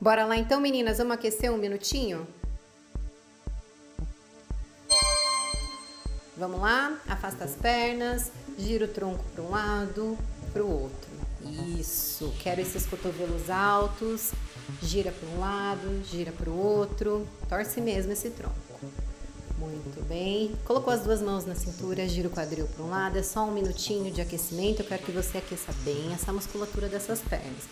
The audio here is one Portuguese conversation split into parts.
Bora lá então, meninas, vamos aquecer um minutinho? Vamos lá, afasta as pernas, gira o tronco para um lado, para o outro. Isso, quero esses cotovelos altos, gira para um lado, gira para o outro, torce mesmo esse tronco. Muito bem. Colocou as duas mãos na cintura, gira o quadril para um lado. É só um minutinho de aquecimento. Eu quero que você aqueça bem essa musculatura dessas pernas.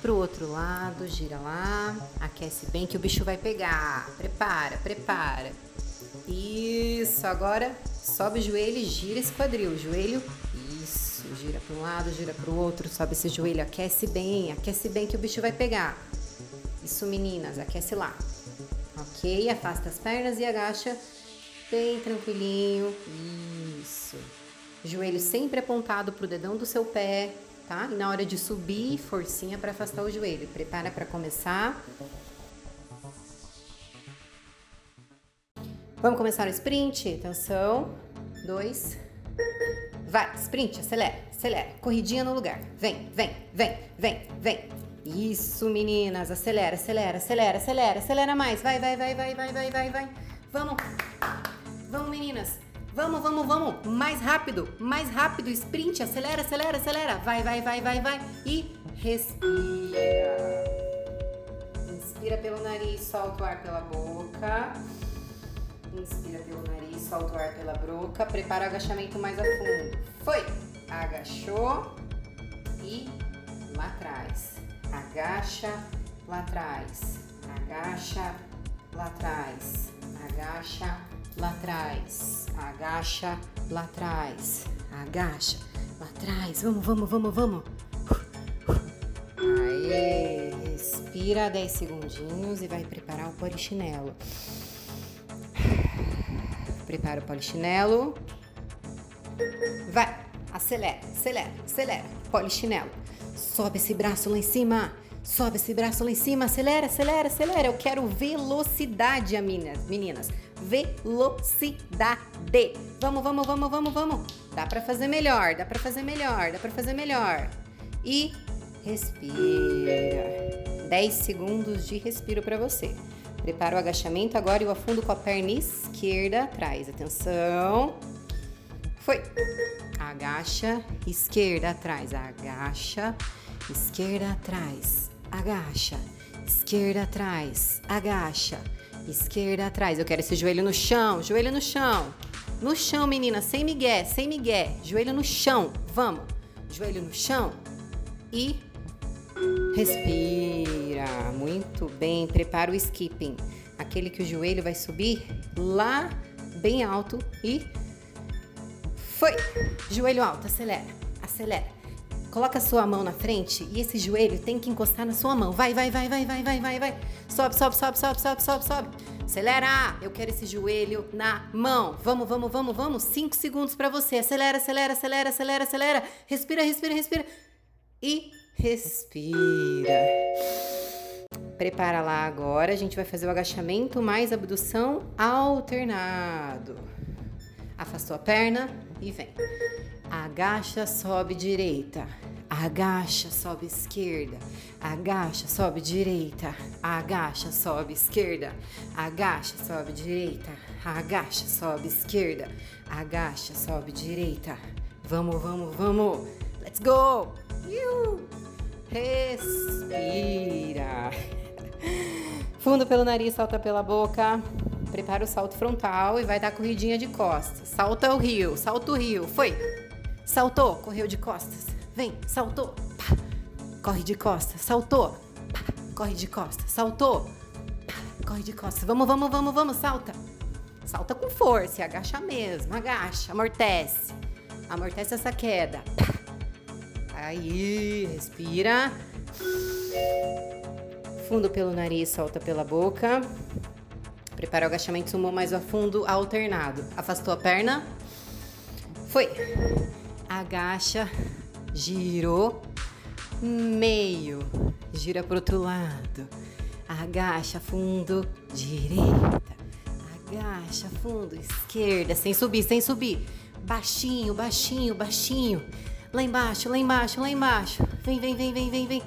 Para o outro lado, gira lá. Aquece bem que o bicho vai pegar. Prepara, prepara. Isso. Agora sobe o joelho e gira esse quadril. Joelho. Isso. Gira para um lado, gira para o outro. Sobe esse joelho. Aquece bem, aquece bem que o bicho vai pegar. Isso, meninas. Aquece lá. Ok? Afasta as pernas e agacha bem tranquilinho. Isso. Joelho sempre apontado pro dedão do seu pé, tá? E na hora de subir, forcinha para afastar o joelho. Prepara para começar. Vamos começar o sprint? Atenção. Dois. Vai, sprint, acelera, acelera. Corridinha no lugar. Vem, vem, vem, vem, vem. Isso, meninas. Acelera, acelera, acelera, acelera, acelera mais. Vai, vai, vai, vai, vai, vai, vai, vai. Vamos. Vamos, meninas. Vamos, vamos, vamos. Mais rápido, mais rápido. Sprint, acelera, acelera, acelera. Vai, vai, vai, vai, vai. E respira. Inspira pelo nariz, solta o ar pela boca. Inspira pelo nariz, solta o ar pela boca. Prepara o agachamento mais a fundo. Foi. Agachou. E lá atrás. Agacha, lá atrás. Agacha, lá atrás. Agacha, lá atrás, agacha lá atrás, agacha lá atrás. Vamos, vamos, vamos, vamos. Aê, respira 10 segundinhos e vai preparar o polichinelo. Prepara o polichinelo. Vai, acelera, acelera, acelera. Polichinelo. Sobe esse braço lá em cima. Sobe esse braço lá em cima, acelera, acelera, acelera. Eu quero velocidade, meninas. Velocidade. Vamos, vamos, vamos, vamos, vamos. Dá para fazer melhor, dá para fazer melhor, dá para fazer melhor. E respira. 10 segundos de respiro para você. Prepara o agachamento agora e o afundo com a perna esquerda atrás. Atenção. Foi. Agacha, esquerda atrás. Agacha, esquerda atrás agacha, esquerda atrás, agacha, esquerda atrás. Eu quero esse joelho no chão, joelho no chão. No chão, menina, sem migué, sem migué. Joelho no chão, vamos. Joelho no chão e respira. Muito bem, prepara o skipping. Aquele que o joelho vai subir lá bem alto e foi. Joelho alto, acelera, acelera. Coloca a sua mão na frente e esse joelho tem que encostar na sua mão. Vai, vai, vai, vai, vai, vai, vai, vai. Sobe, sobe, sobe, sobe, sobe, sobe, sobe. Acelera! Eu quero esse joelho na mão. Vamos, vamos, vamos, vamos. Cinco segundos para você. Acelera, acelera, acelera, acelera, acelera. Respira, respira, respira. E respira. Prepara lá agora. A gente vai fazer o agachamento mais abdução alternado. Afastou a perna e vem. Agacha, sobe direita. Agacha, sobe esquerda. Agacha, sobe direita. Agacha, sobe esquerda. Agacha, sobe direita. Agacha, sobe esquerda. Agacha, sobe direita. Vamos, vamos, vamos. Let's go! Respira. Fundo pelo nariz, salta pela boca. Prepara o salto frontal e vai dar corridinha de costas. Salta o rio, salta o rio. Foi! Saltou, correu de costas. Vem, saltou. Pá, corre de costas. Saltou. Pá, corre de costas. Saltou. Pá, corre de costas. Vamos, vamos, vamos, vamos, salta. Salta com força, agacha mesmo, agacha, amortece. Amortece essa queda. Aí, respira. Fundo pelo nariz, solta pela boca. Prepara o agachamento sumo mais a fundo alternado. Afastou a perna. Foi agacha, girou, meio, gira para outro lado, agacha fundo, direita, agacha fundo, esquerda, sem subir, sem subir, baixinho, baixinho, baixinho, lá embaixo, lá embaixo, lá embaixo, vem, vem, vem, vem, vem, vem,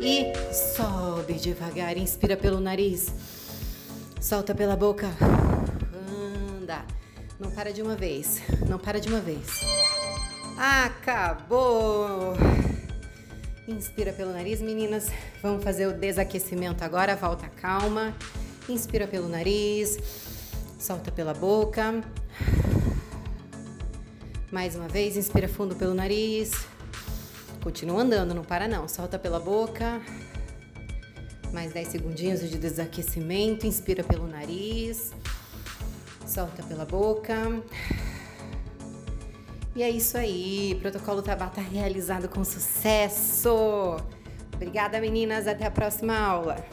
E sobe devagar. Inspira pelo nariz. Solta pela boca. Anda. Não para de uma vez. Não para de uma vez. Acabou. Inspira pelo nariz, meninas. Vamos fazer o desaquecimento agora. Volta calma. Inspira pelo nariz. Solta pela boca. Mais uma vez, inspira fundo pelo nariz. Continua andando, não para não. Solta pela boca. Mais 10 segundinhos de desaquecimento. Inspira pelo nariz. Solta pela boca. E é isso aí. Protocolo Tabata realizado com sucesso. Obrigada, meninas. Até a próxima aula.